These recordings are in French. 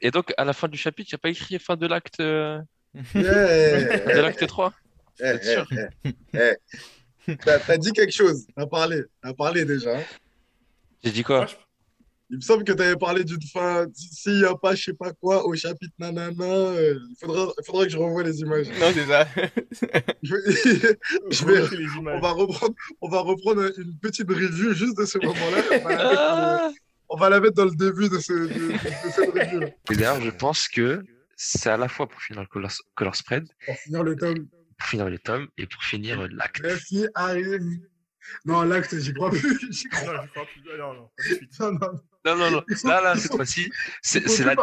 et donc, à la fin du chapitre, il n'y a pas écrit fin de l'acte euh, Yeah. de l'acte 3? Eh, Vous êtes sûr? eh, eh, eh. T'as dit quelque chose, t'as parlé, t'as parlé déjà. hein. J'ai dit Moi, quoi? je- Il me semble que tu avais parlé d'une fin, s'il n'y a pas je sais pas quoi au chapitre nanana, euh, il faudra, il faudra que je revoie les images. Non, c'est ça. Je vais- Je vais- Repris les on, va reprendre, on va reprendre une petite review juste de ce moment-là. On, va la mettre dans le- le début de, ce, de, de cette review. Et d'ailleurs, je pense que c'est à la fois pour finir le color, color spread, Pour finir le tome. pour finir les tomes et pour finir euh, l'acte. Merci, arrive. Non, l'acte, j'y crois plus. J'y crois- Non, je crois plus. Non, non, pas de suite. Non, non, Non, non, non. Là, là, cette fois-ci, c'est la,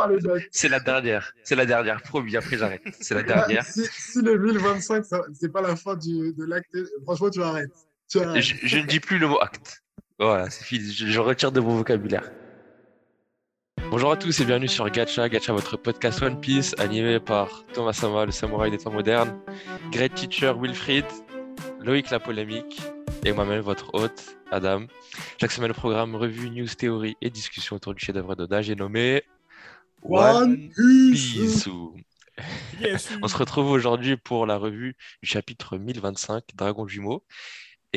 c'est la dernière. C'est la dernière. Promis, après j'arrête. C'est la Là, dernière. Si, si le 1025, ça- c'est pas la fin du, de l'acte, franchement, tu arrêtes. Tu arrêtes. Je, je ne dis plus le mot acte. Voilà, c'est fini. Je, je retire de mon vocabulaire. Bonjour à tous et bienvenue sur Gacha, Gacha, votre podcast One Piece, animé par Thomas Sama, le samouraï des temps modernes, Great Teacher Wilfried, Loïc la polémique et moi-même, votre hôte, Adam. Chaque semaine, le programme revue, news, théorie et discussion autour du chef-d'œuvre d'Oda, j'ai nommé One Piece. Piece. Yes. On se retrouve aujourd'hui pour la revue du chapitre 1025, Dragon Jumeau.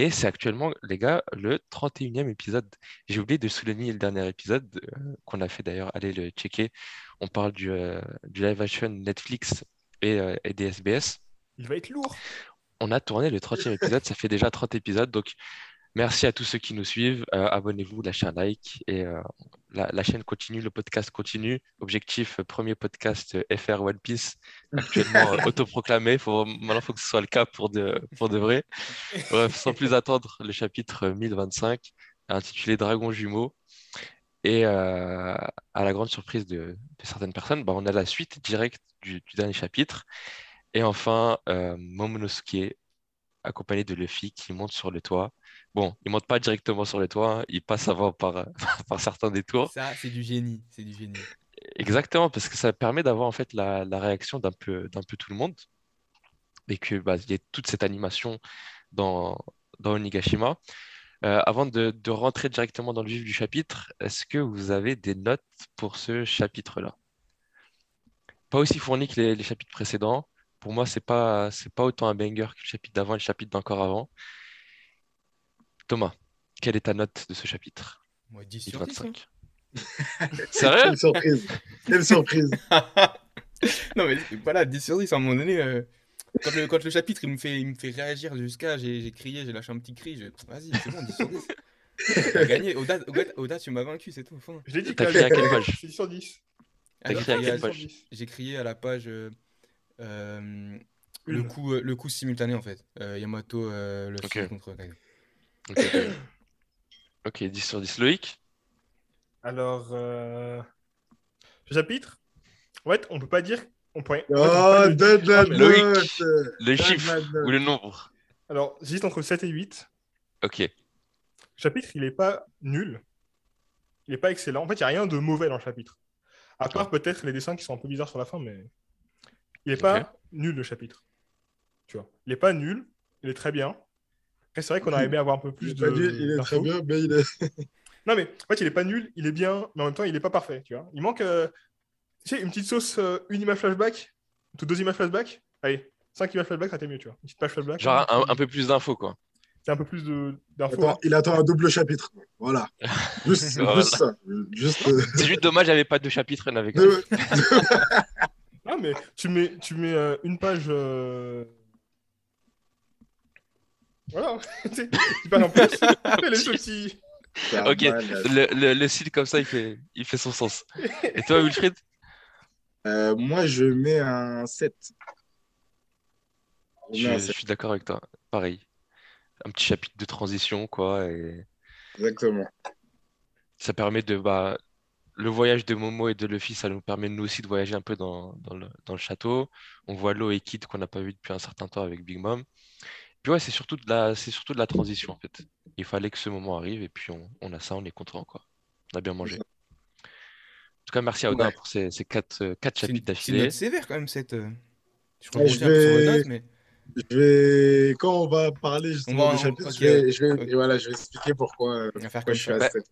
Et c'est actuellement, les gars, le 31e épisode. J'ai oublié de souligner le dernier épisode euh, qu'on a fait d'ailleurs, allez le checker. On parle du, euh, du live action Netflix et, euh, et des SBS. Il va être lourd. On a tourné le 30e épisode, ça fait déjà 30 épisodes. Donc, merci à tous ceux qui nous suivent. Euh, abonnez-vous, lâchez un like. Et euh, la, la chaîne continue, le podcast continue. Objectif, euh, premier podcast FR One Piece, actuellement autoproclamé. Faut, maintenant, il faut que ce soit le cas pour de, pour de vrai. Bref, sans plus attendre, le chapitre 1025, intitulé Dragon Jumeau. Et à la grande surprise de, de certaines personnes, bah, on a la suite directe du, du dernier chapitre. Et enfin, Momonosuke, accompagné de Luffy, qui monte sur le toit. Bon, il monte pas directement sur le toit, hein, il passe avant par, par certains détours. Ça, c'est du génie. C'est du génie. Exactement, parce que ça permet d'avoir en fait la, la réaction d'un peu, d'un peu tout le monde. Et que bah, il y ait toute cette animation dans, dans Onigashima. Euh, avant de, de rentrer directement dans le vif du chapitre, est-ce que vous avez des notes pour ce chapitre-là? Pas aussi fourni que les, les chapitres précédents. Pour moi, c'est pas, c'est pas autant un banger que le chapitre d'avant et le chapitre d'encore avant. Thomas, quelle est ta note de ce chapitre? Moi, 10 sur 10. hein. 25. Sérieux? Quelle surprise. Quelle surprise. Non, mais voilà, 10 sur 10, à un moment donné, euh, quand, le, quand le chapitre il me fait, il me fait réagir jusqu'à. J'ai j'ai crié, j'ai lâché un petit cri. je- Vas-y, c'est bon, 10 sur 10. T'as gagné. Oda, Oda, Oda, tu m'as vaincu, c'est tout. fin. Je l'ai dit T'as crié à quelle page? C'est 10 sur 10. T'as Alors, crié à j'ai- quelle sur page? 10. J'ai crié à la page. euh, euh, le, coup, euh, le coup simultané, en fait. Euh, Yamato, euh, le Ok. film contre Kaido. Ok, ok. Ok, 10 sur 10. Loïc? Alors, euh... ce chapitre, en fait, on peut pas dire. On on peut Oh, la mais- Loïc. Le chiffre ou le nombre? Alors, j'hésite entre 7 et 8. Ok. Le chapitre, il est pas nul. Il est pas excellent. En fait, il n'y a rien de mauvais dans le chapitre. À part peut-être les dessins qui sont un peu bizarres sur la fin, mais il est Ok. pas nul le chapitre. Tu vois, il est pas nul. Il est très bien. Après, c'est vrai qu'on aurait aimé avoir un peu plus de. pas nul, il est très bien, mais il est. Non, mais en fait, il est pas nul, il est bien, mais en même temps, il est pas parfait, tu vois. Il manque, euh, tu sais, une petite sauce, euh, une image flashback, deux images flashback. Allez, cinq images flashback, ça t'est mieux, tu vois. Une petite page flashback. Genre un, un peu plus d'infos, quoi. C'est un peu plus de- d'infos. Attends, il attend un double chapitre. Voilà. Juste, Voilà. juste ça. Juste. euh, C'est juste dommage, il n'y avait pas de chapitre, il y en avait qu'un. deux- Ah, mais tu mets, tu mets euh, une page. Voilà, en plus. Les petits. Ok, mal. le, le, le style comme ça, il fait, il fait son sens. Et toi, Wilfried? Euh, moi, je mets un 7. Je Je, mets un je 7, suis d'accord avec toi. Pareil. Un petit chapitre de transition, quoi. Et exactement. ça permet de. Bah, le voyage de Momo et de Luffy, ça nous permet nous aussi de voyager un peu dans, dans le, dans le château. On voit Lo et Kid qu'on n'a pas vu depuis un certain temps avec Big Mom. Puis ouais, c'est surtout de la, c'est surtout de la transition en fait. Il fallait que ce moment arrive et puis on, on a ça, on est content quoi. On a bien mangé. En tout cas, merci à Odin Ouais. pour ces, ces quatre, euh, quatre C'est c'est une d'affilée. note sévère quand même, cette. euh, Je Ouais, rebondis je un peu sur vos vais- notes, mais. Je vais, quand on va parler justement va- du chapitre, je vais, je voilà, je vais expliquer pourquoi, euh, pourquoi je suis à Bah, 7.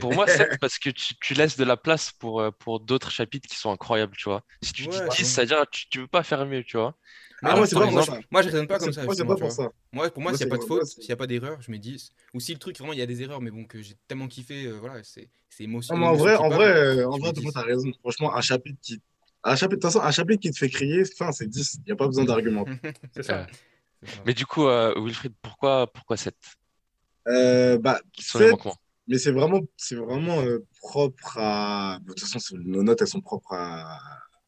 Pour, moi, 7 parce que tu, tu laisses de la place pour, euh, pour d'autres chapitres qui sont incroyables, tu vois. Si tu dis Ouais, 10, ouais. ça veut dire que tu, tu veux pas faire mieux, tu vois. Mais Ah, non, moi, c'est pas pour exemple, ça. Moi, je raisonne pas comme C'est- ça. Moi, c'est pas pour ça. Moi, pour moi, s'il n'y a c'est- pas de faute, c'est- s'il n'y a pas d'erreur, je mets 10. Ou si le truc, vraiment, il y a des erreurs, mais bon, que j'ai tellement kiffé, euh, voilà, c'est c'est émotion. Non, mais en vrai, en vrai, en vrai, mets toi, 10. t'as raison. Franchement, un chapitre qui, un chapitre, de toute façon, un chapitre qui te fait crier, fin, c'est 10. Il n'y a pas besoin d'argument. C'est ça. Euh, mais du coup, euh, Wilfried, pourquoi, pourquoi 7? Euh, bah, mais c'est vraiment, c'est vraiment euh, propre à. De toute façon, nos notes, elles sont propres à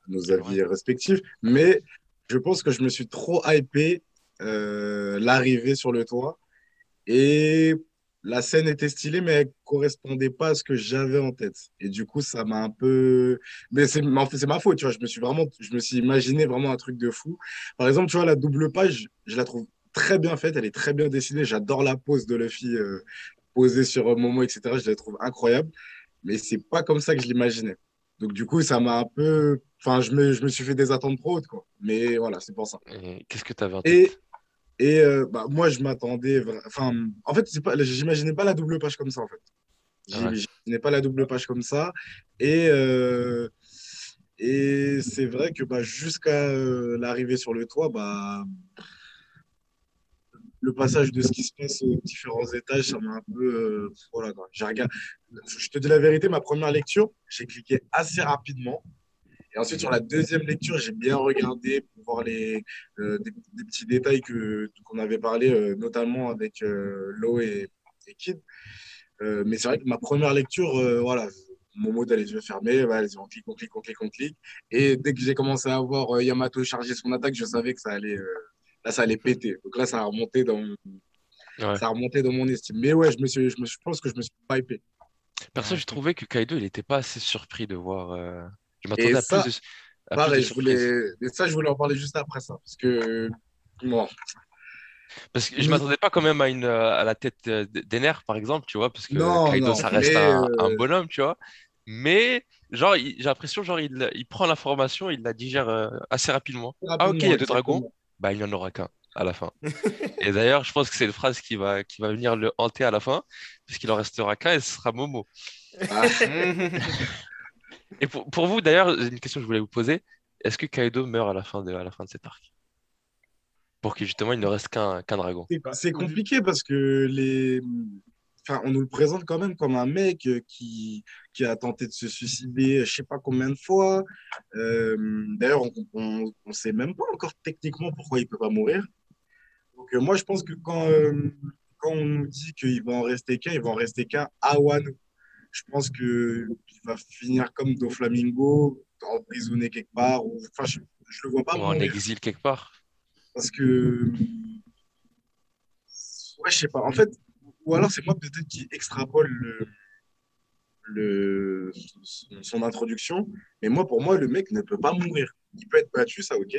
nos avis respectifs. Mais je pense que je me suis trop hypé euh, l'arrivée sur le toit. Et la scène était stylée, mais elle correspondait pas à ce que j'avais en tête. Et du coup, ça m'a un peu. Mais c'est en fait, ma faute, tu vois. Je me suis vraiment, je me suis imaginé vraiment un truc de fou. Par exemple, tu vois, la double page, je la trouve très bien faite. Elle est très bien dessinée. J'adore la pose de Luffy euh, posée sur Momo, etc. Je la trouve incroyable. Mais c'est pas comme ça que je l'imaginais. Donc, du coup, ça m'a un peu. Enfin, je me, je me suis fait des attentes trop hautes, quoi. Mais voilà, c'est pour ça. Qu'est-ce que tu avais en tête? et euh, bah, moi, je m'attendais. Enfin, en fait, c'est pas, j'imaginais pas la double page comme ça, en fait. Ah ouais. J'imaginais pas la double page comme ça. Et, euh, et c'est vrai que bah, jusqu'à euh, l'arrivée sur le toit, bah, le passage de ce qui se passe aux différents étages, ça m'a un peu. voilà, quoi. Regardé. Je te dis la vérité, ma première lecture, j'ai cliqué assez rapidement. Et ensuite, sur la deuxième lecture, j'ai bien regardé pour voir les, euh, des, des petits détails qu'on avait parlé, euh, notamment avec euh, Lo et, et Kid. Euh, mais c'est vrai que ma première lecture, voilà, mon mot les yeux fermés, bah, allez, on clique, on clique, on clique, on clique. Et dès que j'ai commencé à voir Yamato charger son attaque, je savais que ça allait, là, ça allait péter. Donc là, ça a remonté dans, Ouais. ça a remonté dans mon estime. Mais ouais, je, me suis, je, me, je pense que je me suis pas hypé. Perso, j'ai je trouvé que Kaido, il était pas assez surpris de voir. Je m'attendais à ça, plus de, à plus de Pareil, je surprises. voulais, mais ça, je voulais en parler juste après ça. Parce que, bon, Parce que je Mm. m'attendais pas quand même à une à la tête euh, d'Ener, par exemple, tu vois, parce que Non, Kaido, non, ça reste un, euh, un bonhomme, tu vois. Mais genre, j'ai l'impression, genre, il, il prend l'information, il la digère euh, assez rapidement. Ah, ok, il y a deux dragons. Bah, il n'y en aura qu'un à la fin. Et d'ailleurs, je pense que c'est une phrase qui va, qui va venir le hanter à la fin, parce qu'il en restera qu'un et ce sera Momo. Ah, Et pour, vous, d'ailleurs, une question que je voulais vous poser, est-ce que Kaido meurt à la fin de, à la fin de cet arc? Pour que justement, il ne reste qu'un dragon. c'est- compliqué parce que les. Enfin, on nous le présente quand même comme un mec euh, qui, qui a tenté de se suicider je sais pas combien de fois. Euh, D'ailleurs, on ne sait même pas encore techniquement pourquoi il peut pas mourir. Donc, euh, moi, je pense que quand, quand on nous dit qu'il va en rester qu'un, il va en rester qu'un à Wano. Je pense qu'il va finir comme Doflamingo, emprisonné quelque part. Ou... Enfin, je ne le vois pas Ou en exil quelque part. Parce que. Ouais, je sais pas. En fait, ou alors c'est moi peut-être qui extrapole le, le, son, introduction. Mais moi, pour moi, le mec ne peut pas mourir. Il peut être battu, ça, ok.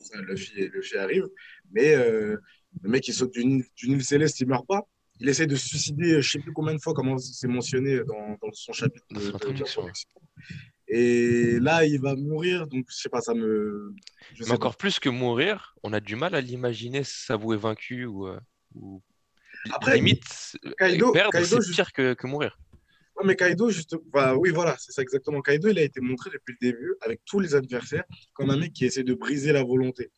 Ça, le fait, le fait arrive. Mais euh, le mec, il saute d'une d'une île céleste, il meurt pas. Il essaie de se suicider, je sais plus combien de fois, comment c'est mentionné dans, dans son chapitre de, de. Et là, il va mourir. Donc, je sais pas, ça me. je Mais pas. encore plus que mourir, on a du mal à l'imaginer s'avouer vaincu ou, euh, ou... Après, limite Kaido- perdre, c'est pire que, que mourir. Ouais, mais Kaido, juste... enfin, oui, voilà, c'est ça exactement. Kaido, il a été montré depuis le début, avec tous les adversaires, comme un mec qui essaie de briser la volonté.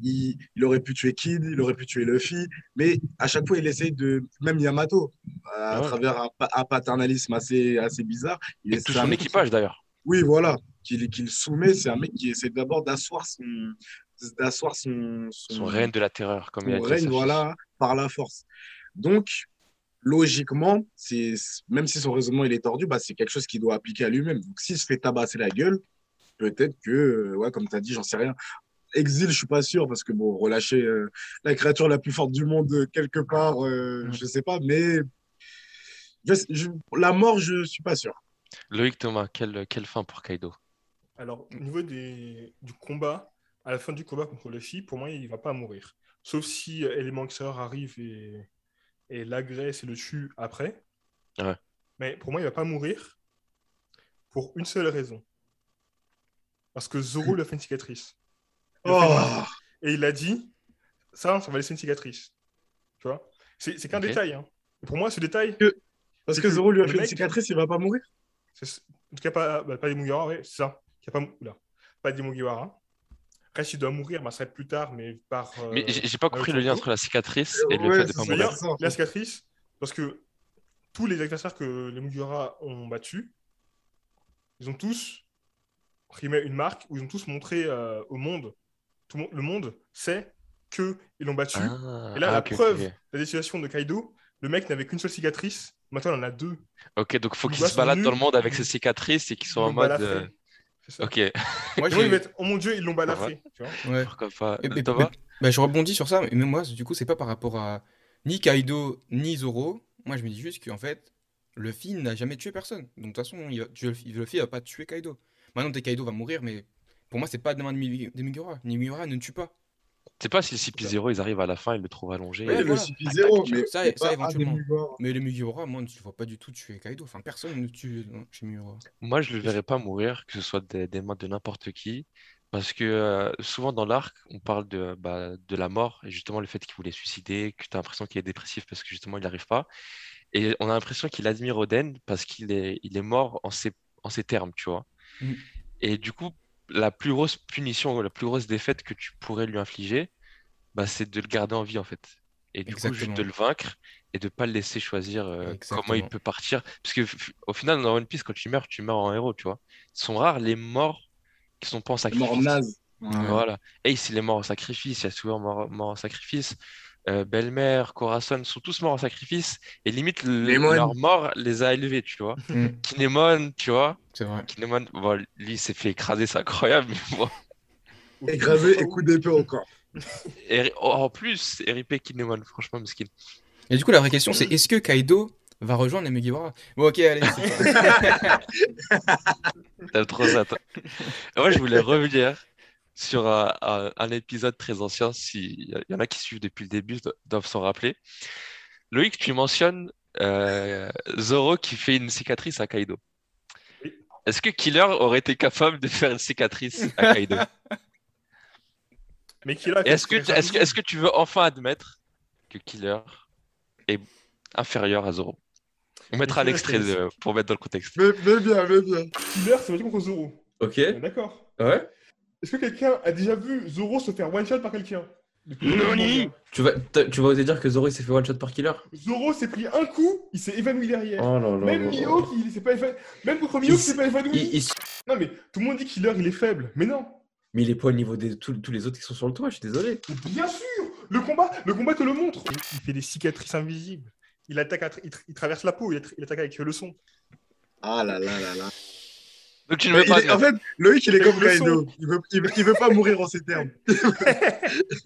Il, il aurait pu tuer Kid, il aurait pu tuer Luffy, mais à chaque fois, il essaye de. Même Yamato, à Ouais. travers un, pa- un paternalisme assez, assez bizarre. Il Et essaie- tout c'est un son équipage d'ailleurs. Oui, voilà, qu'il qu'il soumet. C'est un mec qui essaie d'abord d'asseoir son. d'asseoir son, Son règne de la terreur, comme il a son dit règne, voilà, par la force. Donc, logiquement, c'est même si son raisonnement il est tordu, bah, c'est quelque chose qu'il doit appliquer à lui-même. Donc, s'il se fait tabasser la gueule, peut-être que, ouais, comme tu as dit, j'en sais rien. Exil, je suis pas sûr, parce que bon, relâcher euh, la créature la plus forte du monde euh, quelque part, euh, Mm. je sais pas, mais je- je- la mort, je suis pas sûr. Loïc Thomas, quelle, quelle fin pour Kaido? Alors, au niveau des... du combat, à la fin du combat contre Luffy, pour moi, il va pas mourir. Sauf si euh, Elementor arrive et, et l'agresse et le tue après. Ouais. Mais pour moi, il va pas mourir pour une seule raison. Parce que Zoro lui a fait une cicatrice. Oh. Et il a dit ça, ça va laisser une cicatrice. Tu vois? C'est qu'un détail. hein. Pour moi, ce détail, Parce que que Zoro lui a fait une cicatrice, il va pas mourir? en tout cas pas, bah, pas des Mugiwara, ouais, c'est ça. Il y a pas, des Mugiwara. Après, s'il doit mourir, bah, ça va être plus tard, mais par. euh, Mais j'ai pas compris le lien entre la cicatrice et le Ouais, fait de pas mourir. La cicatrice, parce que tous les adversaires que les Mugiwara ont battus, ils ont tous imprimé une marque où ils ont tous montré euh, au monde, tout le monde, le monde sait qu'ils l'ont battu. Ah, Et là, ah, la ok, preuve, ok. la situation de Kaido, le mec n'avait qu'une seule cicatrice, maintenant il en a deux. Ok, donc faut qu'il se balade dans le monde avec ses cicatrices et qu'il soit en Ils mode. euh, C'est ça. Ok, Moi, j'ai- ils mettent, oh mon dieu, ils l'ont balafré. Tu vois Ouais. pourquoi pas. Et- et- Thomas Bah, je rebondis sur ça, mais moi, du coup, c'est pas par rapport à ni Kaido ni Zoro. Moi, je me dis juste qu'en fait, Luffy n'a jamais tué personne. Donc, de toute façon, il va- Luffy va pas tuer Kaido. Maintenant, Kaido va mourir, mais pour moi, c'est pas des mains de Mi-. Les Mugiwara ne tuent pas. C'est pas si le CP0 ils arrivent à la fin, ils le trouvent allongé. Ouais, le voilà. CP0, Tac, mais ça- c'est ça, pas éventuellement. Mais les Mugiwara, moi, je vois pas du tout tuer Kaido. Enfin, personne ne tue euh, chez Mugiwara. Moi, je le verrais pas mourir, que ce soit des, des mains de n'importe qui, parce que euh, souvent dans l'arc, on parle de, bah, de la mort et justement le fait qu'il voulait se suicider, que tu as l'impression qu'il est dépressif parce que justement il n'y arrive pas. Et on a l'impression qu'il admire Oden parce qu'il est, il est mort en ces, en ces termes, tu vois. Mhm. Et du coup, la plus grosse punition, la plus grosse défaite que tu pourrais lui infliger, bah, c'est de le garder en vie en fait. Et du coup, juste de le vaincre et de pas le laisser choisir euh, comment il peut partir. Parce que au final, dans One Piece, quand tu meurs, tu meurs en héros, tu vois. Ils sont rares les morts qui sont pas en C'est mort sacrifice. naze. Voilà. Ace, il est mort en sacrifice, il y a souvent mort, mort en sacrifice. Euh, Belle-Mère, Corazon sont tous morts en sacrifice. Et limite, le- leur mort les a élevés, tu vois. Mm, Kinemon, tu vois. c'est vrai. Kinemon, bon, lui, il s'est fait écraser, c'est incroyable. mais bon. Écrasé et coup d'épée encore. Et oh, en plus, RIP Kinemon, franchement, mesquine. Et du coup, la vraie question, c'est est-ce que Kaido va rejoindre les Mugiwara Bon, ok, allez. T'aimes trop ça, toi. Moi, je voulais revenir sur un, un- un épisode très ancien. S'il y en a qui suivent depuis le début, do- doivent s'en rappeler. Loïc, tu mentionnes euh, Zoro qui fait une cicatrice à Kaido. Oui. Est-ce que Killer aurait été capable de faire une cicatrice à Kaido? Mais Et Est-ce que, tu- est-ce que, est-ce que tu veux enfin admettre que Killer est inférieur à Zoro? On mettra Killer, l'extrait c'est- de- pour mettre dans le contexte. Mais, mais bien, mais bien. Killer, veut dire contre Zoro. Ok. D'accord. Ouais? Est-ce que quelqu'un a déjà vu Zoro se faire one shot par quelqu'un Nani Tu vas, tu vas oser dire que Zoro il s'est fait one shot par killer Zoro s'est pris un coup, il s'est évanoui derrière. Oh là là. Même là. Mihawk, il s'est pas évanoui. Même contre il s- s'est pas évanoui. Il- il- Non, mais tout le monde dit que Killer, il est faible. Mais non. Mais il est pas au niveau de tous les autres qui sont sur le toit, je suis désolé. Bien sûr Le combat, le combat te le montre. Il, fait des cicatrices invisibles. Il attaque, à tra- il, tra- il traverse la peau, il attaque avec le son. Ah là là là là. Donc tu ne Mais veux pas il est- en fait, Loïc, il est comme Kaido. Il veut, il, veut, il veut pas mourir en ces termes.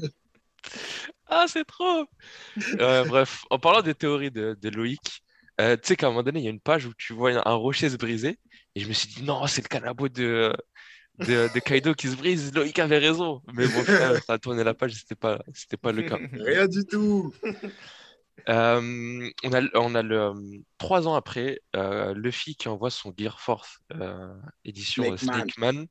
Ah, c'est trop! Euh, bref, en parlant des théories de, de Loïc, euh, tu sais qu'à un moment donné, il y a une page où tu vois un rocher se briser, et je me suis dit, non, c'est le canabo de, de, de Kaido qui se brise, Loïc avait raison. Mais bon, frère, ça a tourné la page, c'était pas, c'était pas le cas. Rien du tout. Euh, on a, on a le, trois ans après, euh, Luffy qui envoie son Gear Force euh, édition euh, Snake Man.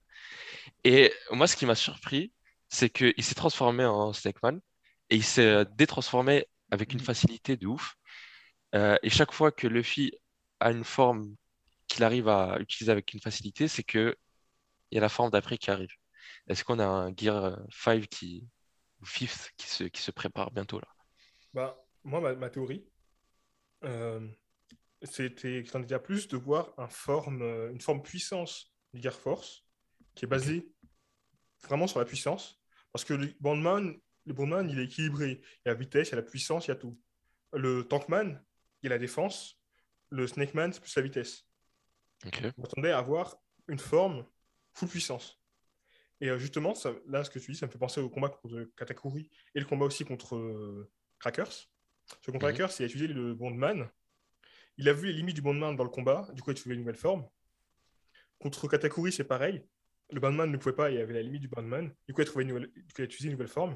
Et moi, ce qui m'a surpris, c'est qu'il s'est transformé en Snake Man et il s'est détransformé avec une facilité de ouf. Euh, et chaque fois que Luffy a une forme qu'il arrive à utiliser avec une facilité, c'est que il y a la forme d'après qui arrive. Est-ce qu'on a un Gear 5 qui, ou Fifth qui se, qui se prépare bientôt là? Bah, moi, ma, ma théorie, euh, c'était que j'en déjà plus de voir un forme, euh, une forme puissance du Force qui est basée vraiment sur la puissance. Parce que le Bandman, le Bandman, il est équilibré. Il y a la vitesse, il y a la puissance, il y a tout. Le Tankman, il y a la défense. Le Snakeman, c'est plus la vitesse. Ok. On m'attendait à avoir une forme full puissance. Et euh, justement, ça- là, ce que tu dis, ça me fait penser au combat contre Katakuri et le combat aussi contre euh, Crackers. Parce que contre Mhm. Il a utilisé le Bondman. Il a vu les limites du Bondman dans le combat, du coup, il a trouvé une nouvelle forme. Contre Katakuri, c'est pareil. Le Bondman ne pouvait pas, il y avait la limite du Bondman. Du coup, il a, trouvé une nouvelle... du coup, il a utilisé une nouvelle forme.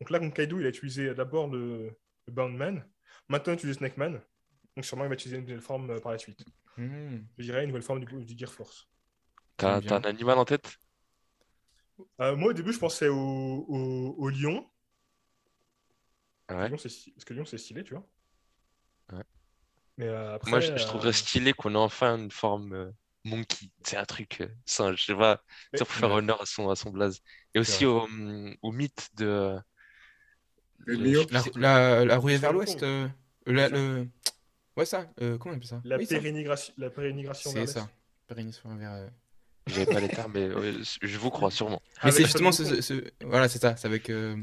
Donc là, contre Kaido, il a utilisé d'abord le, le Bondman. Maintenant, il utilise Snakeman. Donc sûrement, il va utiliser une nouvelle forme euh, par la suite. Hmm. Je dirais une nouvelle forme du, du Gear Force. T'as, un animal en tête? Euh, moi, au début, je pensais au, au, au lion. Ouais. Lyon, c'est Parce que Lyon, c'est stylé, tu vois. Ouais. Mais euh, après. Moi, je, je euh, trouverais stylé qu'on ait enfin une forme euh, monkey. C'est un truc singe, je sais pas, Mais- pour faire honneur à son, à son blaze. Et aussi au, hum, au mythe de. Le La, la, Sur vers l'ouest. euh, la- le... Ouais, ça. euh, comment on appelle ça? La, Oui, pérénigration, la pérénigration vers C'est l'Est. ça. Pérennisation vers. euh, J'avais pas les termes, mais je vous crois sûrement. Mais Avec c'est justement ce, ce- Voilà, c'est ça. C'est avec euh,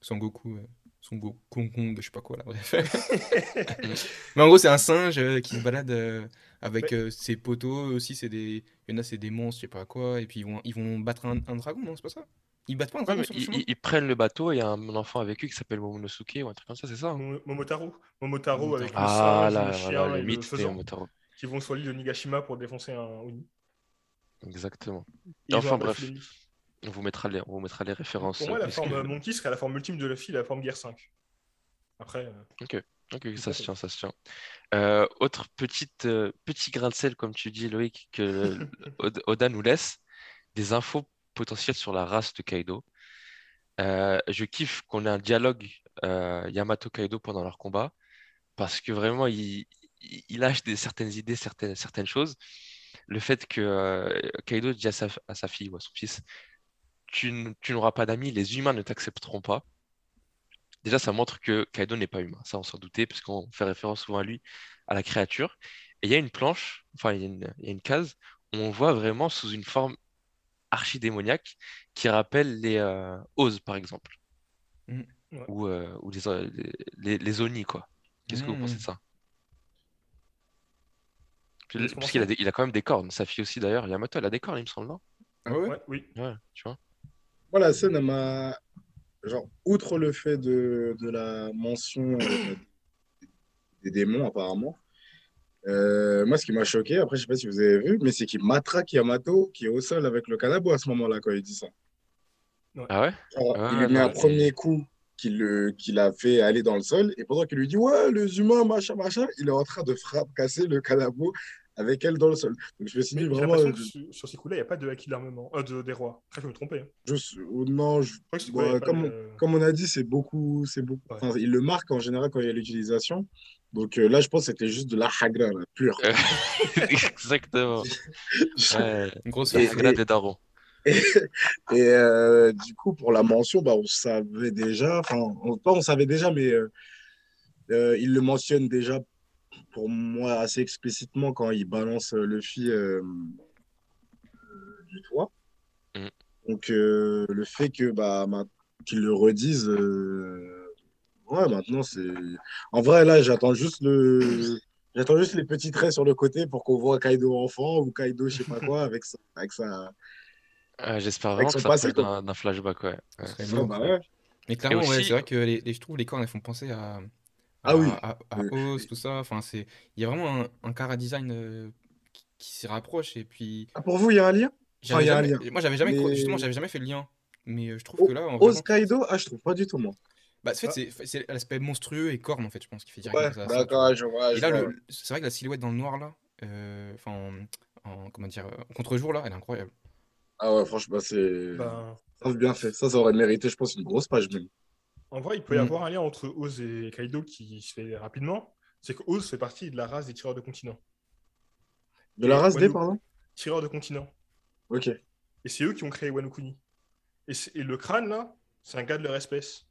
Son Goku. Son Goku, Kong Kong, je sais pas quoi là, bref. Mais en gros, c'est un singe euh, qui se balade euh, avec Mais- euh, ses poteaux aussi. C'est des... Il y en a, c'est des monstres, je sais pas quoi. Et puis ils vont, ils vont battre un, un dragon, non C'est pas ça? Ils battent pas un dragon sur le ils, chemin ils- ils prennent le bateau, il y a un enfant avec eux qui s'appelle Momonosuke ou un truc comme ça, c'est ça? hein? Mo- Momotaro. Momotaro avec le Ah singe, là, le chien le et le mythe Momotaro. qui vont sur l'île de Nigashima pour défoncer un Oni. Exactement. Et Enfin, bref. On vous mettra les, on vous mettra les références. Pour moi, euh, la forme Monkey serait la forme ultime de Luffy, la forme Guerre 5. Après, euh, Ok, ok, ça se tient, ça se tient. Euh, autre petite, euh, petit grain de sel, comme tu dis, Loïc, que Od- Oda nous laisse, des infos potentielles sur la race de Kaido. Euh, je kiffe qu'on ait un dialogue euh, Yamato-Kaido pendant leur combat, parce que vraiment, il, lâche des, certaines idées, certaines, certaines choses. Le fait que euh, Kaido dit à sa, à sa fille ou à son fils, tu, n'auras pas d'amis, les humains ne t'accepteront pas. Déjà, ça montre que Kaido n'est pas humain. Ça, on s'en doutait, parce qu'on fait référence souvent à lui, à la créature. Et il y a une planche, enfin, il y a une, il y a une case, où on voit vraiment sous une forme archi-démoniaque qui rappelle les euh, Oz, par exemple. Ouais. Ou, euh, ou les, euh, les, les, les Oni, quoi. Qu'est-ce que vous Mhm. pensez de ça? Puis- Laisse Parce qu'il a, commencer. des- il a quand même des cornes. Sa fille aussi, d'ailleurs. Yamato, elle a des cornes, il me semble, non? Ah ouais? Ouais, oui. Ouais, tu vois. Moi, la scène, elle m'a. Genre, outre le fait de, de la mention euh, des démons, apparemment, euh, moi, ce qui m'a choqué, après, je sais pas si vous avez vu, mais c'est qu'il matraque Yamato qui est au sol avec le canabo à ce moment-là, quand il dit ça. Ah ouais? Genre, Ah, il lui met un premier coup qui le, qui l'a fait aller dans le sol, et pendant qu'il lui dit Ouais, les humains, machin, machin, il est en train de fracasser le canabo avec elle dans le sol. Donc, je me suis dit vraiment. je- sur, sur ces coups-là, il n'y a pas de acquis de l'armement. Euh, de, des rois. Après, je vais me hein. je- ou non, je- Je crois que Ouais, comme, de- comme on a dit, c'est beaucoup, c'est beaucoup. Ouais. enfin, il le marque en général quand il y a l'utilisation. Donc euh, là, je pense que c'était juste de la hagra, là, pure. Euh, Exactement. Ouais. Une grosse grade des darons. Et euh, du coup, pour la mention, bah, on savait déjà, enfin, on, pas on savait déjà, mais euh, euh, il le mentionne déjà pour moi assez explicitement quand il balance euh, Luffy euh, euh, du toit. Mm. Donc, euh, le fait que bah, ma- qu'il le redise, euh, ouais, maintenant, c'est. En vrai, là, j'attends juste le. J'attends juste les petits traits sur le côté pour qu'on voit Kaido enfant ou Kaido, je sais pas quoi, avec sa, avec sa, Ouais, J'espère Avec vraiment que ça quoi. d'un flashback, ouais. Ouais. Lourd, bah ouais. Mais clairement, ouais, c'est vrai que les, les- je trouve les cornes, elles font penser à, Ah oui. à, à Oui. Oz, tout ça. Enfin, c'est, il y a vraiment un, un cara design euh, qui, qui s'y rapproche. Et puis, Ah, pour vous, il y a un lien? J'avais il y a un jamais- lien. moi, j'avais jamais, cro- Mais- justement, j'avais jamais fait le lien. Mais euh, je trouve O- que là, en Oz vraiment- Kaido Ah, je trouve pas du tout, moi. bah, en fait, Ah. c'est, c'est l'aspect monstrueux et corne, en fait, je pense, qui fait Ouais, directement ça. ça, tu vois. d'accord, je vois. Et je là, vois. le- c'est vrai que la silhouette dans le noir, là, euh, enfin, en, en- comment dire, en contre-jour, là, elle est incroyable. Ah ouais, franchement, c'est Ben, ça, c'est bien fait. Ça, ça aurait mérité, je pense, une grosse page même. En vrai, il peut y Mm. avoir un lien entre Oz et Kaido qui se fait rapidement. C'est que Oz fait partie de la race des tireurs de continent. De la Et race des, pardon? Tireurs de continent. Ok. Et c'est eux qui ont créé Wano Kuni. Et, le crâne, là, c'est un gars de leur espèce.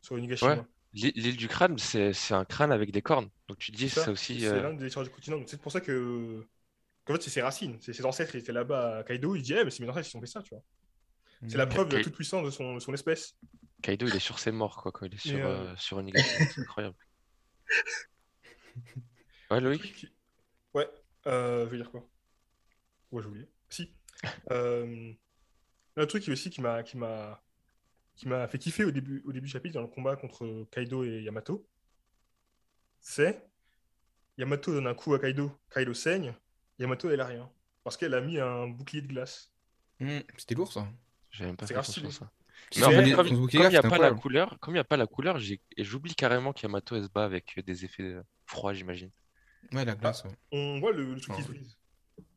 Sur Onigashima. Ouais. L'île du crâne, c'est un crâne avec des cornes. Donc tu te dis, C'est ça. aussi. C'est euh, l'un des tireurs du continent. Donc c'est pour ça que. qu'en fait, c'est ses racines. C'est ses ancêtres qui étaient là-bas à Kaido. Il dit, eh, mais c'est mes ancêtres qui ont fait ça, tu vois. C'est la Mm. preuve de la Kai- toute puissance de son, de son espèce. Kaido, il est sur ses morts, quoi, quand il est sur, euh, euh, sur Onigashima. C'est incroyable. Ouais, Loïc? Ouais, euh, je veux dire quoi? Ouais, j'ai oublié. Si. Euh, Un truc aussi qui m'a qui m'a qui m'a fait kiffer au début au début du chapitre dans le combat contre Kaido et Yamato, c'est Yamato donne un coup à Kaido, Kaido saigne, Yamato elle a rien parce qu'elle a mis un bouclier de glace. Mm, C'était lourd, ça. J'avais même pas C'est fait ça. Mais comme, il n'y a pas la couleur, comme il y a pas la couleur, j'oublie carrément qu'Yamato se bat avec des effets froids, j'imagine. Ouais, la glace. ouais. On voit le, le truc qui se Oh. brise.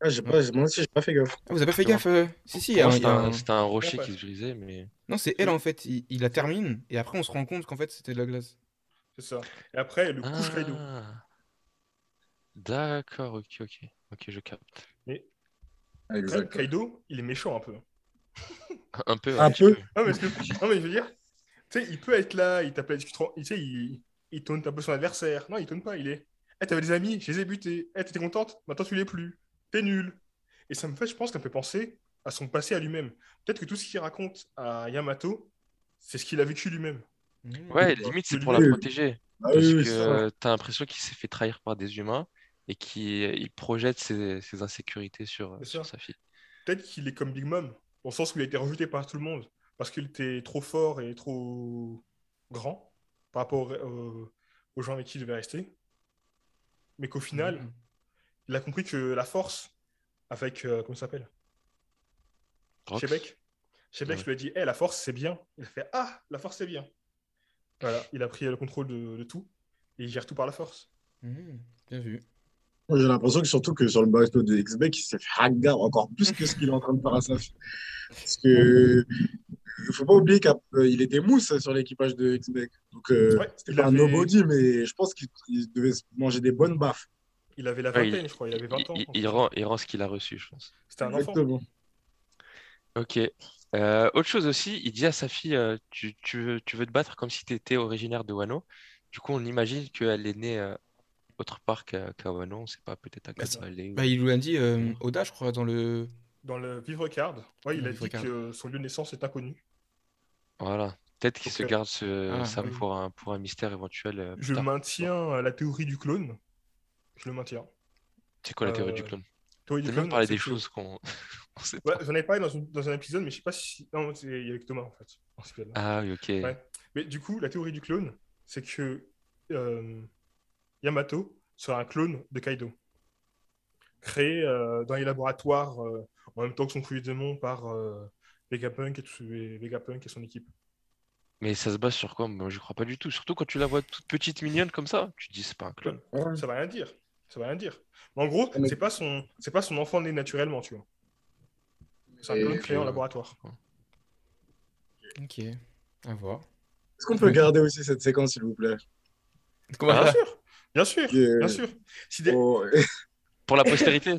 Ah, j'ai pas, moi aussi, j'ai pas fait gaffe. Ah, vous avez pas fait gaffe euh, Si, si, c'était un, un- c'était un rocher Ouais, qui se brisait, mais. Non, c'est elle en fait. Il, il la termine et après on se rend compte qu'en fait c'était de la glace. C'est ça. Et après, elle le couche Kaido. Ah. D'accord, ok, ok. Ok, je capte. Mais Ah. Kaido, il est méchant un peu. Un peu. Un peu. Non, mais, c'est- non, mais je veux dire, tu sais, il peut être là, il discussion, tu sais, il, il taunte un peu son adversaire. Non, il taunte pas, il est. Eh, t'avais des amis, je les ai butés. Eh, t'étais contente Maintenant, tu l'es plus. T'es nul. Et ça me fait, je pense, ça me fait penser à son passé à lui-même. Peut-être que tout ce qu'il raconte à Yamato, c'est ce qu'il a vécu lui-même. Mmh. Ouais, limite, c'est pour la protéger. Ah Parce oui, que t'as l'impression qu'il s'est fait trahir par des humains et qu'il il projette ses, ses insécurités sur, sa fille. Peut-être qu'il est comme Big Mom, le sens où il a été rejeté par tout le monde, parce qu'il était trop fort et trop grand par rapport au- au- aux gens avec qui il devait rester. Mais qu'au final, Mmh. il a compris que la force, avec, euh, comment ça s'appelle? Rox. Shebeck. Shebeck Ouais. lui a dit, Eh, la force, c'est bien. Il a fait, ah, la force, c'est bien. Voilà, il a pris le contrôle de, de tout, et il gère tout par la force. Mmh. Bien vu. J'ai l'impression que surtout que sur le bateau de X-Beck, il s'est fait hagar encore plus que ce qu'il est en train de faire à sa fille. Parce que il faut pas oublier qu'il était mousse sur l'équipage de X-Beck. Donc, euh, Ouais, c'était pas un avait- nobody, mais je pense qu'il il devait se manger des bonnes baffes. Il avait la Ouais, vingtaine, je crois, il avait 20 ans. Il, il rend, il rend ce qu'il a reçu, je pense. C'était un enfant. Exactement. Ok. Euh, autre chose aussi, il dit à sa fille, euh, tu, tu veux, tu veux te battre comme si tu étais originaire de Wano. Du coup, on imagine qu'elle est née euh, autre part qu'à qu'à Wano, on sait pas, peut-être à Bah, ou- Bah, il lui a dit euh, Oda, je crois, dans le. Dans le Vivre Card, ouais, il a dit Card. que son lieu de naissance est inconnu. Voilà. Peut-être qu'il se euh, garde ce, ah, ça oui. pour un, pour un mystère éventuel. euh, Je tard. maintiens la théorie du clone. Je le maintiens. C'est quoi la théorie euh, du clone? Théorie du clone, parlé c'est des que- choses qu'on Ouais, j'en ai parlé dans, une- dans un épisode, mais je sais pas si. Non, c'est il y a avec Thomas en fait. Ah oui, ok. Ouais. Mais du coup, la théorie du clone, c'est que euh, Yamato sera un clone de Kaido. Créé euh, dans les laboratoires euh, en même temps que son de démon par euh, Vegapunk et, tout- et Vegapunk et son équipe. Mais ça se base sur quoi? Moi, je crois pas du tout. Surtout quand tu la vois toute petite, mignonne comme ça, tu te dis c'est pas un clone. Ça va rien dire. Ça va rien dire. Mais en gros, mais- c'est pas son, c'est pas son enfant né naturellement, tu vois. C'est un clone créé en laboratoire. Ok. À voir. Est-ce qu'on peut garder aussi cette séquence, s'il vous plaît? Comment Ah. Bien sûr, bien sûr, bien sûr. Si des- Oh, Pour la postérité,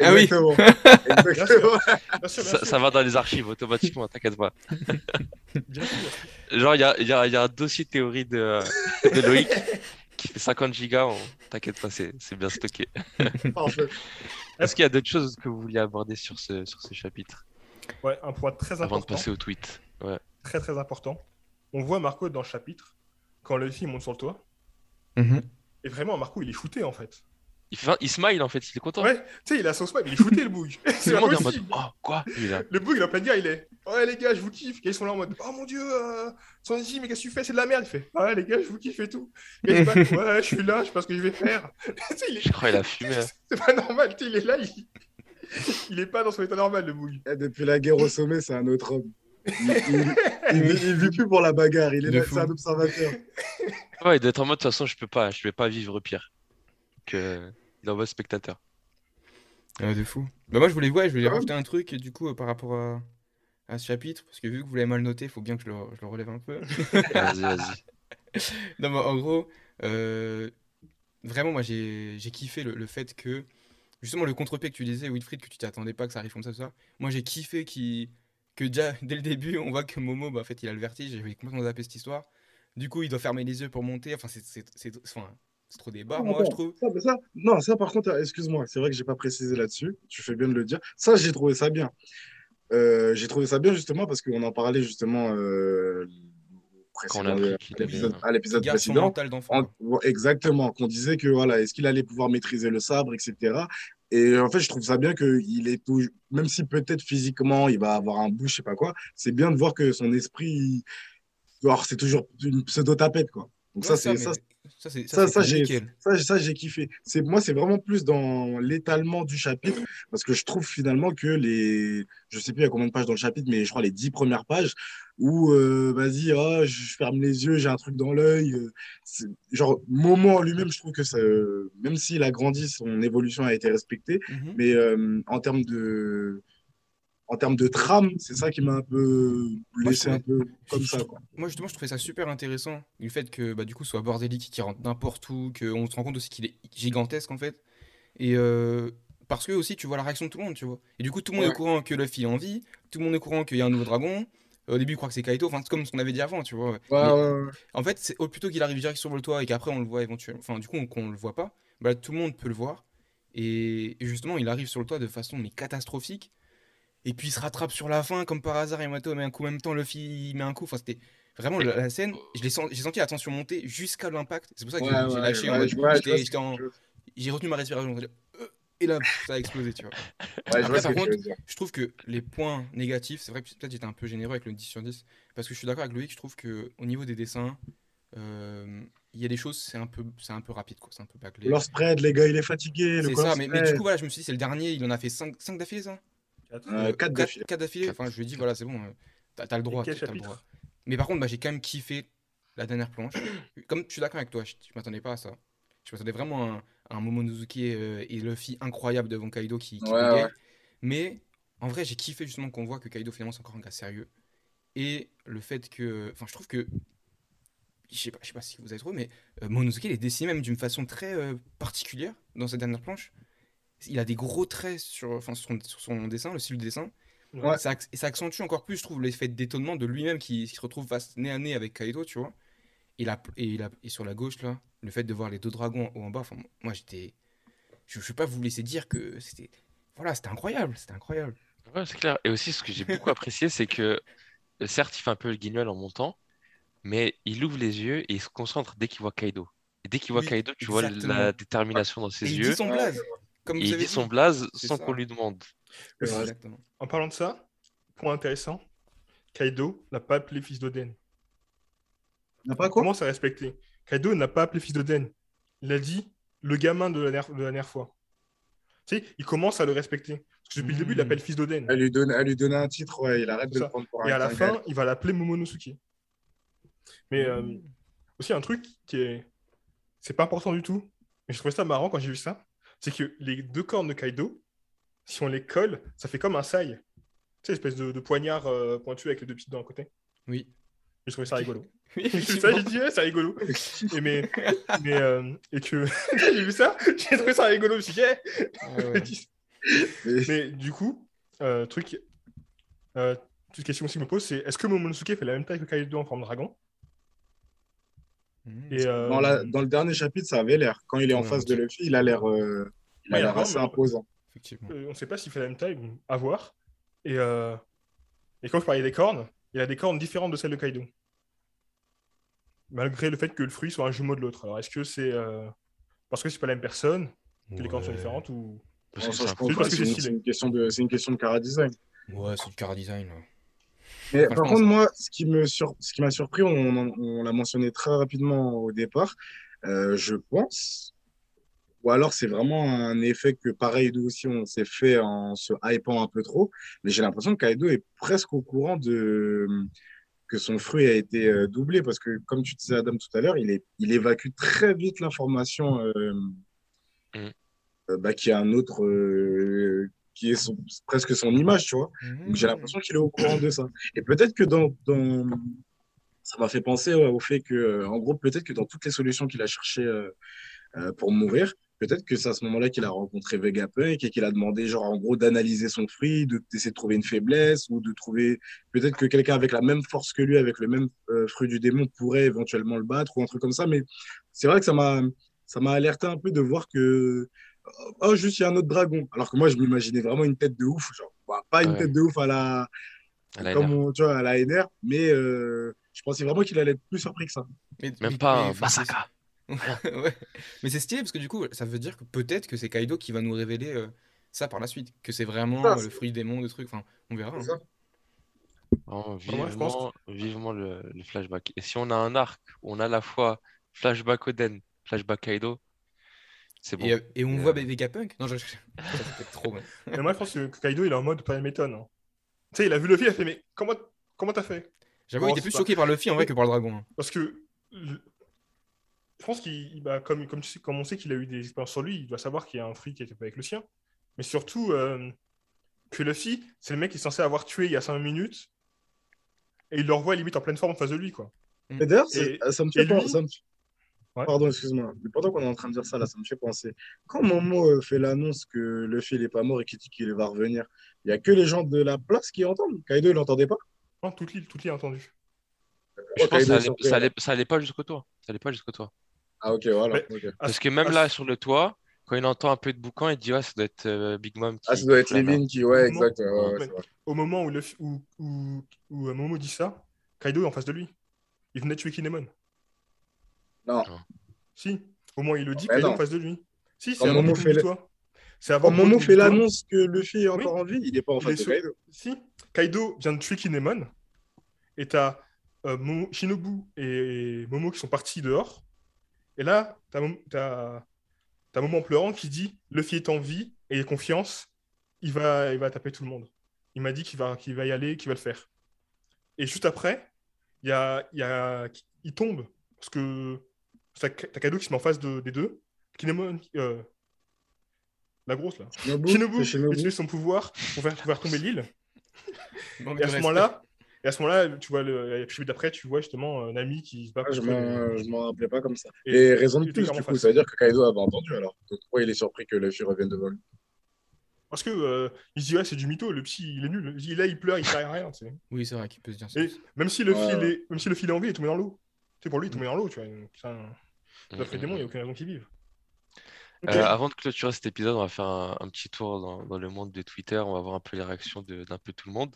Ah oui. Exactement. Bien sûr. Exactement. bien sûr, bien ça, va dans les archives automatiquement, t'inquiète pas. bien sûr. Genre, il y a, il y a- il y a un dossier théorie de, de Loïc qui fait 50 gigas. on- T'inquiète pas, c'est bien stocké. Est-ce qu'il y a d'autres choses que vous vouliez aborder sur ce, sur ce chapitre? Ouais, un point très avant de important, passer au tweet? Ouais. très très important. On voit Marco dans le chapitre quand Luffy monte sur le toit. Mhm. Et vraiment, Marco, il est shooté en fait. Il, fait, il smile en fait, il est content. Ouais, tu sais, il a son smile, il est shooté le boug. C'est le pas monde est en mode. Oh, quoi Il là. Le bug, il est en plein dire, il est Ouais, les gars, je vous kiffe. Et ils sont là en mode Oh mon dieu, euh... Sanji, mais qu'est-ce que tu fais? C'est de la merde. Il fait Ouais, les gars, je vous kiffe et tout. Et Ouais, je suis là, je sais pas ce que je vais faire. Il est- Je crois qu'il a fumé. hein. C'est pas normal, tu sais, il est là, il... il est pas dans son état normal, le bug. Eh, Depuis la guerre au sommet, c'est un autre homme. Il, il, il vit- il vit plus pour la bagarre, il est là, c'est un observateur. Ouais, d'être en mode de toute façon, je peux pas, je vais pas vivre pire. Que il est en mode spectateur. Ah, de fou. Bah, moi, je voulais, ouais, je voulais Ah rajouter un truc, du coup, euh, par rapport à, à ce chapitre, parce que vu que vous l'avez mal noté, il faut bien que je le, je le relève un peu. Vas-y, vas-y. Non, mais en gros, euh, vraiment, moi, j'ai j'ai kiffé le, le fait que, justement, le contre-pied que tu disais, Wilfried, que tu t'attendais pas que ça arrive comme ça, tout ça. Moi, j'ai kiffé qu'il- que déjà, dès le début, on voit que Momo, bah, en fait, il a le vertige. J'avais complètement zappé cette histoire. Du coup, il doit fermer les yeux pour monter. Enfin, c'est enfin, c'est trop barres, moi, je trouve. Ça, mais ça- non, ça par contre, excuse-moi, c'est vrai que j'ai pas précisé là-dessus. Tu fais bien de le dire. Ça, j'ai trouvé ça bien. Euh, j'ai trouvé ça bien justement parce qu'on en parlait justement euh, Quand on a à l'épisode- précédent. En- exactement, qu'on disait que voilà, est-ce qu'il allait pouvoir maîtriser le sabre, etc. Et en fait, je trouve ça bien qu'il est tout, même si peut-être physiquement il va avoir un bout, je sais pas quoi, c'est bien de voir que son esprit, il- c'est toujours une pseudo-tapette, quoi. Donc Ouais, ça, ça, c'est ça, mais ça, c'est ça, ça, j'ai nickel. ça, ça, j'ai kiffé. C'est moi, c'est vraiment plus dans l'étalement du chapitre parce que je trouve finalement que les, je sais plus à combien de pages dans le chapitre, mais je crois les dix premières pages où euh, vas-y, ah, je ferme les yeux, j'ai un truc dans l'œil. euh, genre moment en lui-même, je trouve que ça, même s'il a grandi, son évolution a été respectée, Mhm. mais euh, en termes de en termes de trame, c'est ça qui m'a un peu laissé un peu comme ça. Quoi. Moi, justement, je trouvais ça super intéressant. Le fait que, bah, du coup, soit bordélique, qu'il rentre n'importe où, qu'on se rend compte aussi qu'il est gigantesque, en fait. Et euh, parce que, aussi, tu vois la réaction de tout le monde, tu vois. Et du coup, tout le monde est au courant que Luffy est en vie, tout le monde est au courant qu'il y a un nouveau dragon. Au début, il croit que c'est Kaito, enfin, c'est comme ce qu'on avait dit avant, tu vois. Ouais, Mais- ouais, ouais. En fait, c'est plutôt qu'il arrive direct sur le toit et qu'après on le voit éventuellement, enfin du coup on- qu'on le voit pas, bah, tout le monde peut le voir. Et, et justement, il arrive sur le toit de façon mais catastrophique. Et puis il se rattrape sur la fin comme par hasard. Yamato met un coup en même temps, Luffy il met un coup. Enfin c'était vraiment la, la scène. Je l'ai senti, j'ai senti la tension monter jusqu'à l'impact. C'est pour ça que Ouais, j'ai- ouais, lâché. ouais, en- J'ai retenu ma respiration. Euh, Et là, ça a explosé, tu vois. ouais, je vois Après, ce par contre. Je trouve que les points négatifs, c'est vrai que peut-être j'étais un peu généreux avec le 10 sur 10, parce que je suis d'accord avec Loïc, je trouve que au niveau des dessins, euh, il y a des choses, c'est un peu, c'est un peu rapide, quoi, c'est un peu bâclé. Leur spread, les gars, il est fatigué. Le C'est ça, mais, du coup, voilà, je me suis dit, c'est le dernier, il en a fait 5, d'affilée, ça? Quatre. Euh, quatre Quatre- d'affilée. Enfin, je lui ai dit, voilà, c'est bon, euh, t'as t'as le droit, quel t'as le chapitre droit. Mais par contre, bah, j'ai quand même kiffé la dernière planche. Comme je suis d'accord avec toi, je, je m'attendais pas à ça. Je m'attendais vraiment à un, à un Momonosuke euh, et Luffy incroyable devant Kaido qui, qui Ouais, bégaye. ouais. Mais en vrai, j'ai kiffé justement qu'on voit que Kaido finalement c'est encore un gars sérieux. Et le fait que. Enfin, je trouve que. Je sais pas, je sais pas si vous avez trouvé, mais euh, Momonosuke il est dessiné même d'une façon très euh, particulière dans cette dernière planche. Il a des gros traits sur, enfin, sur, son, sur son dessin, le style de dessin. Ouais. Ça, et ça accentue encore plus, je trouve, l'effet d'étonnement de lui-même qui, qui se retrouve face nez à nez avec Kaido, tu vois. Et, la, et, la- et sur la gauche, là, le fait de voir les deux dragons en, en bas, enfin, moi j'étais. Je ne vais pas vous laisser dire que c'était. Voilà, c'était incroyable, c'était incroyable. Ouais, c'est clair. Et aussi, ce que j'ai beaucoup apprécié, c'est que euh, certes, il fait un peu le guignol en montant, mais il ouvre les yeux et il se concentre dès qu'il voit Kaido. Et dès qu'il voit Oui, Kaido, tu vois la détermination dans ses Et il yeux. dit son blaze, comme Et vous il avez dit son blaze sans qu'on lui demande. Exactement. En parlant de ça, point intéressant, Kaido n'a pas appelé fils d'Oden. N'a pas Il quoi commence à respecter. Kaido n'a pas appelé fils d'Oden. Il a dit le gamin de la, dernière- de la dernière fois. Tu sais, il commence à le respecter. Parce que depuis le début, il Mm. l'appelle fils d'Oden. Elle lui donne, elle lui donne un titre, ouais, il arrête de le prendre pour Et un à la fin, il va l'appeler Momonosuke. Mais euh, Mm. aussi un truc qui est. C'est pas important du tout. Mais je trouvais ça marrant quand j'ai vu ça. C'est que les deux cornes de Kaido, si on les colle, ça fait comme un sai. Tu sais, espèce de, de poignard euh, pointu avec les deux petites dents à côté. Oui. J'ai trouvé ça rigolo. Oui, ça, j'ai dit, ouais, c'est rigolo. Et, mais, mais, euh, et que j'ai vu ça, j'ai trouvé ça rigolo. Je me suis dit, yeah. Ah ouais. Mais du coup, euh, truc, euh, une question aussi que je me pose, c'est est-ce que Momonosuke fait la même taille que Kaido en forme de dragon? Et, euh, Dans, la- dans le dernier chapitre, ça avait l'air. Quand il est en Ouais, face de Luffy, il a l'air euh, il a Ouais, l'air vraiment, assez imposant. Effectivement. euh, on ne sait pas s'il fait la même taille, à voir. Et, euh, et quand je parlais des cornes, il a des cornes différentes de celles de Kaido. Malgré le fait que le fruit soit un jumeau de l'autre. Alors est-ce que c'est euh, parce que c'est pas la même personne que les cornes sont différentes ou Parce que c'est une, question de, c'est une question de cara design. Ouais, c'est du cara design. Mais par contre, moi, ce qui sur... m'a surpris, on, l'a mentionné très rapidement au départ, euh, je pense, ou alors c'est vraiment un effet que pareil, nous aussi, on s'est fait en se hypant un peu trop, mais j'ai l'impression que Kaido est presque au courant de que son fruit a été euh, doublé, parce que comme tu disais Adam tout à l'heure, il, est... il évacue très vite l'information euh, Mm. euh, bah, qui a un autre, euh, qui est son- presque son image, tu vois. Donc, J'ai l'impression qu'il est au courant de ça. Et peut-être que dans, dans... ça m'a fait penser ouais, au fait que, euh, en gros, peut-être que dans toutes les solutions qu'il a cherchées euh, euh, pour mourir, peut-être que c'est à ce moment-là qu'il a rencontré Vegapunk et qu'il a demandé, genre, en gros, d'analyser son fruit, de- d'essayer de trouver une faiblesse ou de trouver. Peut-être que quelqu'un avec la même force que lui, avec le même euh, fruit du démon, pourrait éventuellement le battre ou un truc comme ça. Mais c'est vrai que ça m'a ça m'a alerté un peu de voir que. Oh, juste, il y a un autre dragon. Alors que moi, je m'imaginais vraiment une tête de ouf. Genre, bah, pas une Ouais. tête de ouf à la, À la comme NR. on, tu vois, à la NR, mais euh, je pensais vraiment qu'il allait être plus surpris que ça. Mais- Même mais- pas un enfin, Masaka. ouais. Mais c'est stylé parce que du coup, ça veut dire que peut-être que c'est Kaido qui va nous révéler euh, ça par la suite. Que c'est vraiment Ça, euh, le fruit des mondes, des trucs. Enfin, on verra. Hein. ça. Vraiment, moi, je pense vivement, vivement le, le flashback. Et si on a un arc où on a à la fois flashback Oden, flashback Kaido, bon. Et, euh, et on Et, voit euh, Vegapunk Non, je... trop. Mais moi, je pense que Kaido, il est en mode pas m'étonne. hein. Tu sais, il a vu le film, il a fait Mais comment comment t'as fait? J'avoue, Bon, il était plus pas- choqué par Luffy en vrai que par le dragon. hein. Parce que le- je pense qu'il, bah, comme, comme, tu sais- comme on sait qu'il a eu des expériences sur lui, il doit savoir qu'il y a un fruit qui était pas avec le sien. Mais surtout, euh, que Luffy, c'est le mec qui est censé avoir tué il y a 5 minutes, et il le revoit limite en pleine forme en face de lui, quoi. Et d'ailleurs, ça me lui- ça me- Ouais. Pardon, excuse-moi. Mais pendant qu'on est en train de dire ça, là, ça me fait penser. Quand Momo euh, fait l'annonce que Luffy n'est pas mort et qu'il dit qu'il va revenir, il n'y a que les gens de la place qui entendent? Kaido, il l'entendait pas? Non, toute l'île, toute l'île a entendu. Je pense que ça allait, surpris, ça alors. allait- ça allait pas jusqu'au toit. Ça allait pas jusqu'au toit. Ah, ok, voilà. Mais- Parce que même là, sur le toit, quand il entend un peu de boucan, il dit ouais, ça doit être euh, Big Mom qui. Ah, ça doit être lignes qui. Ouais, exact. ouais, ouais. Au moment où, où, où, où, Momo dit ça, Kaido est en face de lui. Il venait tuer Kinemon. Non. Si. Au où il le dit, Mais Kaido est en face de lui. Si, c'est avant Momo fait le- toit. C'est avant Quand Momo fait l'annonce que Luffy est encore en vie, il n'est pas en Il face de sous- Kaido. Si, Kaido vient de tuer Kinemon, et t'as euh, Momo- Shinobu et Momo qui sont partis dehors, et là, t'as Mom- t'as t'as Momo en pleurant qui dit Luffy est en vie et confiance, il va, il va taper tout le monde. Il m'a dit qu'il va, qu'il va y aller, qu'il va le faire. Et juste après, il y a, il y a, il tombe, parce que Kaido qui se met en face de- des deux, Kinemon, euh, la grosse là, Shinobu, Shinobu Shinobu. utilise son pouvoir pour faire, pour faire tomber l'île. Et à ce moment-là, et à ce moment-là, tu vois le l'épisode d'après, tu vois justement euh, Nami qui se bat Ah, je m'en je m'en rappelais pas comme ça. Et- Et, raison de plus, du coup, face. ça veut dire que Kaido avait entendu alors. Donc, pourquoi il est surpris que Luffy revienne devant lui Parce que euh, il se dit ouais c'est du mytho, le psy il est nul. Il- Là il pleure, il sert à rien. tu sais. Oui, c'est vrai qu'il peut se dire ça. Et même si le Ouais, fil est même si le fil est en vie, il est tombé dans l'eau. Tu sais pour lui il est tombé dans l'eau, tu vois. C'est un Mm, l'œuf et mm, démon, il n'y a mm. aucune raison qu'il vive. Ok. Euh, avant de clôturer cet épisode, on va faire un, un petit tour dans, dans le monde de Twitter. On va voir un peu les réactions d'un peu tout le monde.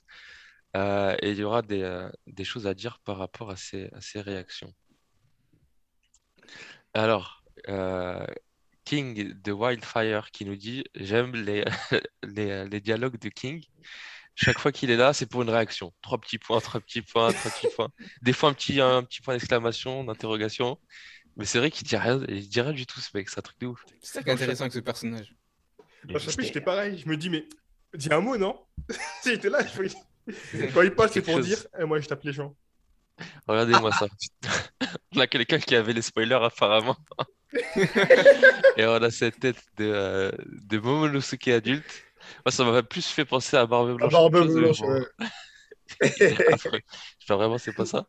Euh, et il y aura des, euh, des choses à dire par rapport à ces, à ces réactions. Alors, King de Wildfire qui nous dit J'aime les, les, les dialogues de King. Chaque fois qu'il est là, c'est pour une réaction. Trois petits points, trois petits points, trois petits points. Des fois, un petit, un petit point d'exclamation, d'interrogation. Mais c'est vrai qu'il dit rien, il dit rien du tout, ce mec. C'est un truc de ouf. C'est ça qui est intéressant avec ce personnage. Que juste- j'étais pareil, je me dis mais dis un mot non? J'étais là, je quand il passe c'est pour chose. dire eh, moi je tape les gens. Regardez-moi ça. On a quelqu'un qui avait les spoilers apparemment. Et on a cette tête de, euh, de Momonosuke adulte. Moi, ça m'aurait plus fait penser à Barbe Blanche. Barbe chose, mais Blanche, ouais. J'espère vraiment c'est pas ça.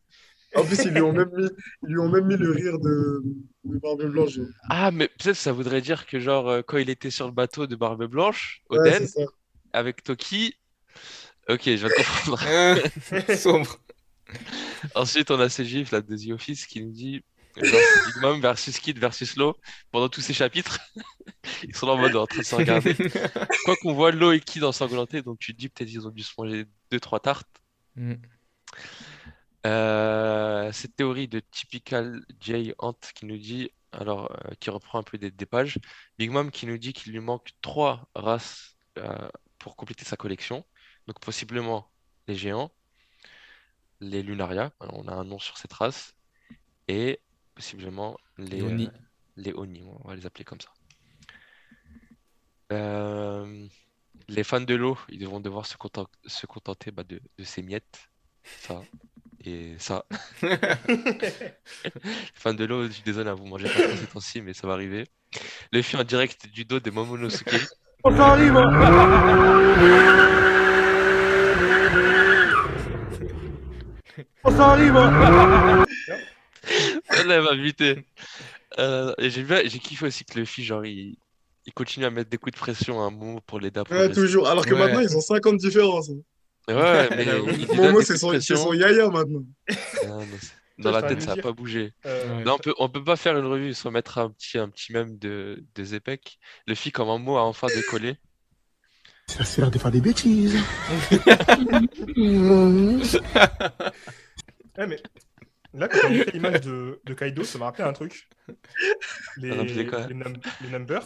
En plus, ils lui ont même mis, ils lui ont même mis le rire de, de Barbe Blanche. Ah, mais peut-être ça voudrait dire que, genre, euh, quand il était sur le bateau de Barbe Blanche, Oden, avec Toki. Ok, je vais comprendre. Euh, Sombre. Ensuite, on a ces gifs là, de The Office qui nous dit genre, Big Mom versus Kid versus Law pendant tous ces chapitres. Ils sont en mode en train de se regarder. Quoi qu'on voit Law et Kid ensanglantés, donc tu te dis peut-être qu'ils ont dû se manger deux trois tartes. Mm. Euh, cette théorie de Typical J Ant qui nous dit, alors euh, qui reprend un peu des, des pages, Big Mom qui nous dit qu'il lui manque trois races euh, pour compléter sa collection, donc possiblement les géants, les Lunaria, on a un nom sur cette race, et possiblement les, Oni. les Oni, on va les appeler comme ça. Les fans de l'eau, ils vont devoir se contenter bah, de, de ces miettes, ça et ça. Les fans de l'eau, je suis désolé, hein, vous mangez pas trop ces temps-ci, mais ça va arriver. Le film en direct du dos de Momonosuke. Elle elle m'a buté. Euh, et j'ai vu- j'ai kiffé aussi que le film, genre, il, il continue à mettre des coups de pression à un moment pour l'aider à Ouais, toujours. Alors que Ouais. maintenant, ils ont 50 différences. Ouais, mais il Momo, des c'est son, yaya maintenant. Non, c'est- Dans la tête, ça n'a pas bougé. Euh. Là, on peut, on peut pas faire une revue sans mettre un petit, un petit mème de, de Zepek. Le film, comme un mot, a enfin décollé. Ça sert de faire des bêtises. Ouais, mais là, quand on fait l'image de, de Kaido, ça m'a rappelé un truc. Les, num- numbers.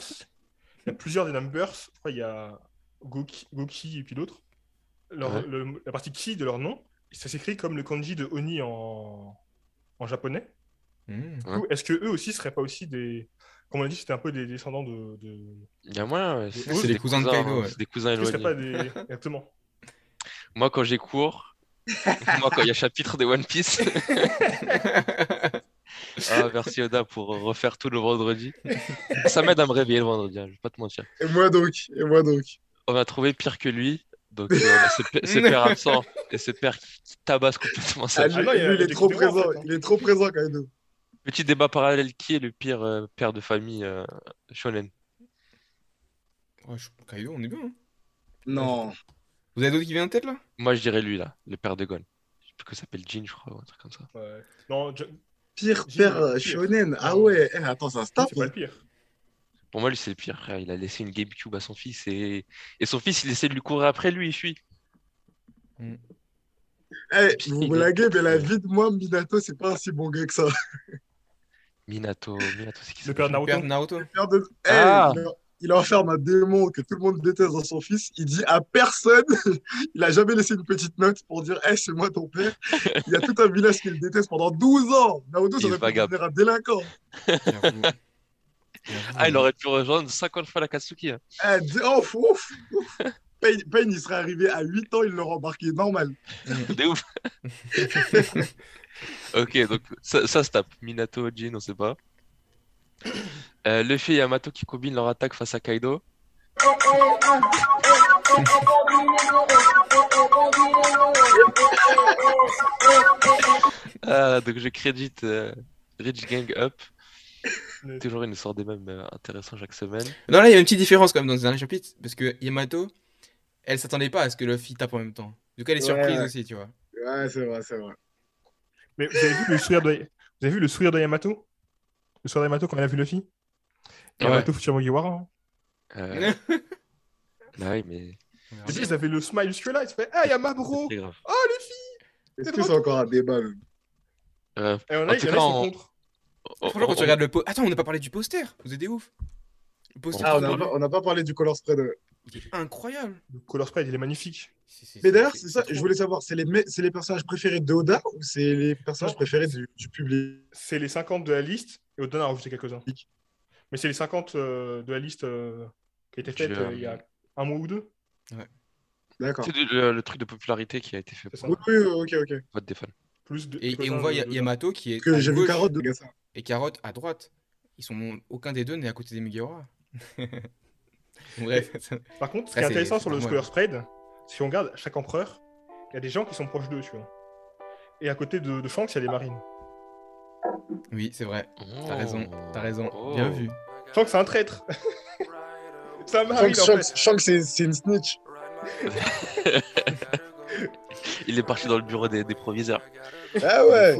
Il y a plusieurs des numbers. Je crois qu'il y a Goki, Goki et puis d'autres. Leur- Ouais. le- la partie Ki de leur nom, ça s'écrit comme le kanji de Oni en, en japonais. Mm. Du coup, Est-ce que eux aussi seraient pas aussi des. Comme on a dit, c'était un peu des descendants de. de... Il y a moyen, ouais. C'est les des cousins de cousins, Kaido, hein, ouais. c'est des cousins éloignés. pas des. Exactement. Moi, quand j'ai cours, moi, quand il y a chapitre de One Piece, ah, merci Oda pour refaire tout le vendredi. Ça m'aide à me réveiller le vendredi, hein, je vais pas te mentir. Et moi donc. Et moi donc. On va trouver pire que lui Donc, euh, on a ce, père- absent et ce père qui qui tabasse complètement sa Ah, fille. lui, non, il lui, est trop en présent. fait, hein. Il est trop présent, Kaido. Petit débat parallèle, qui est le pire euh, père de famille euh, shonen? Ouais, je- Kaido, on est bien. hein. Non. Vous avez d'autres qui viennent en tête là? Moi, je dirais lui, là, le père de Gon. Je sais plus que s'appelle Jin, je crois, ou un truc comme ça. Ouais. Non, Pire Jin, père shonen. Ah ouais. Eh, attends, ça se tape. c'est pas le pire. Pour moi, lui, c'est le pire, frère. Il a laissé une GameCube à son fils et, et son fils, il essaie de lui courir après lui, il fuit. Eh, vous blaguez, mais la vie de moi, Minato, c'est pas un si bon gars que ça. Minato, Minato, c'est qui Le père de Le père Naruto. de Naruto Père de- Eh, Ah. il, il enferme un démon que tout le monde déteste dans son fils. Il dit à personne, il a jamais laissé une petite note pour dire Eh, c'est moi ton père. Il y a tout un village qui le déteste pendant 12 ans. Naruto, ça aurait pu devenir un délinquant. Ah, il aurait pu rejoindre 50 fois la Katsuki. hein. Eh, dis- ouf, ouf, ouf. Pain, Pain, il serait arrivé à 8 ans, il l'aurait embarqué normal. De ouf. Ok, donc ça, ça se tape. Minato, Jin, on sait pas. Euh, Luffy et Yamato qui combinent leur attaque face à Kaido. Ah, donc je crédite euh, Rich Gang Up. Toujours une sorte des mêmes euh, intéressants chaque semaine. Non, là, il y a une petite différence quand même dans le dernier chapitre. Parce que Yamato, elle s'attendait pas à ce que Luffy tape en même temps. Du coup, elle est Ouais. surprise aussi, tu vois. Ouais, c'est vrai, c'est vrai. Mais vous avez vu le sourire de, vous avez vu le sourire de Yamato? Le sourire de Yamato quand il a vu Luffy? Ouais. Yamato Fushima Mugiwara. Hein. Euh, bah oui, mais ça fait le smile jusque là. Il se fait Ah, Yama bro c'est grave. Oh Luffy Est-ce C'est que c'est encore un débat même? Euh, Et on En a, en cas, ils on- contre. On- Franchement, quand on- tu regardes le po- Attends, on n'a pas parlé du poster. Vous êtes des ouf. Le poster, Ah, on n'a pas, parlé du color spread. il est incroyable. Le color spread, il est magnifique. C'est- c'est- Mais d'ailleurs, c'est ça, je voulais savoir, c'est les, c'est les personnages préférés de Oda ou c'est les personnages Non. préférés du, du public? C'est les 50 de la liste. Et Oden a rajouté quelques-uns. Mais c'est les 50 euh, de la liste euh, qui a été faite euh, il y a un mois ou deux. D'accord. C'est le, le truc de popularité qui a été fait pour Oui, oui, ok, ok. vote des fans. Plus de, Et, on voit de- Ya- de- Yamato qui est que j'ai vu Carotte de Gassa. Et Carotte à droite. Ils sont aucun des deux n'est à côté des Mugiwara. Bref. ça- Par contre, ce qui Ça, est c'est- intéressant sur le color spread, si on regarde chaque empereur, il y a des gens qui sont proches d'eux, tu vois. Et à côté de, de Shanks, il y a les marines. Oui, c'est vrai. T'as raison. Oh. T'as raison. Oh. Bien vu. Shanks, c'est un traître. c'est un marine, Shanks, en Shanks, fait. Shanks, c'est c'est une snitch. Il est parti dans le bureau des, des proviseurs. Ah ouais.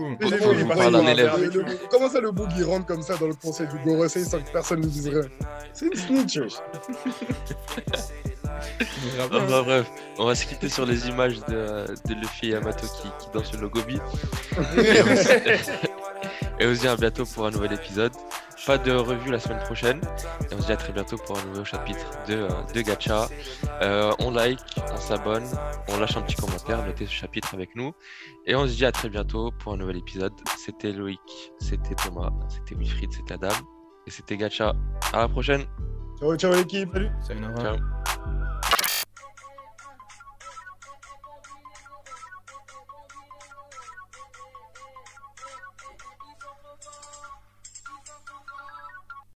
Comment ça, le bug, il rentre comme ça dans le conseil du Gorosei sans que personne ne dise rien? C'est une snitch. bref, on va se quitter sur les images de, de Luffy et Yamato qui, qui dansent le Logobi. Et on se dit à bientôt pour un nouvel épisode. Pas de revue la semaine prochaine. Et on se dit à très bientôt pour un nouveau chapitre de, euh, de Gacha. Euh, on like, on s'abonne, on lâche un petit commentaire, notez ce chapitre avec nous. Et on se dit à très bientôt pour un nouvel épisode. C'était Loïc, c'était Thomas, c'était Wilfried, c'était Adam. Et c'était Gacha. À la prochaine. Ciao, ciao l'équipe. Salut. Sayonara. Ciao.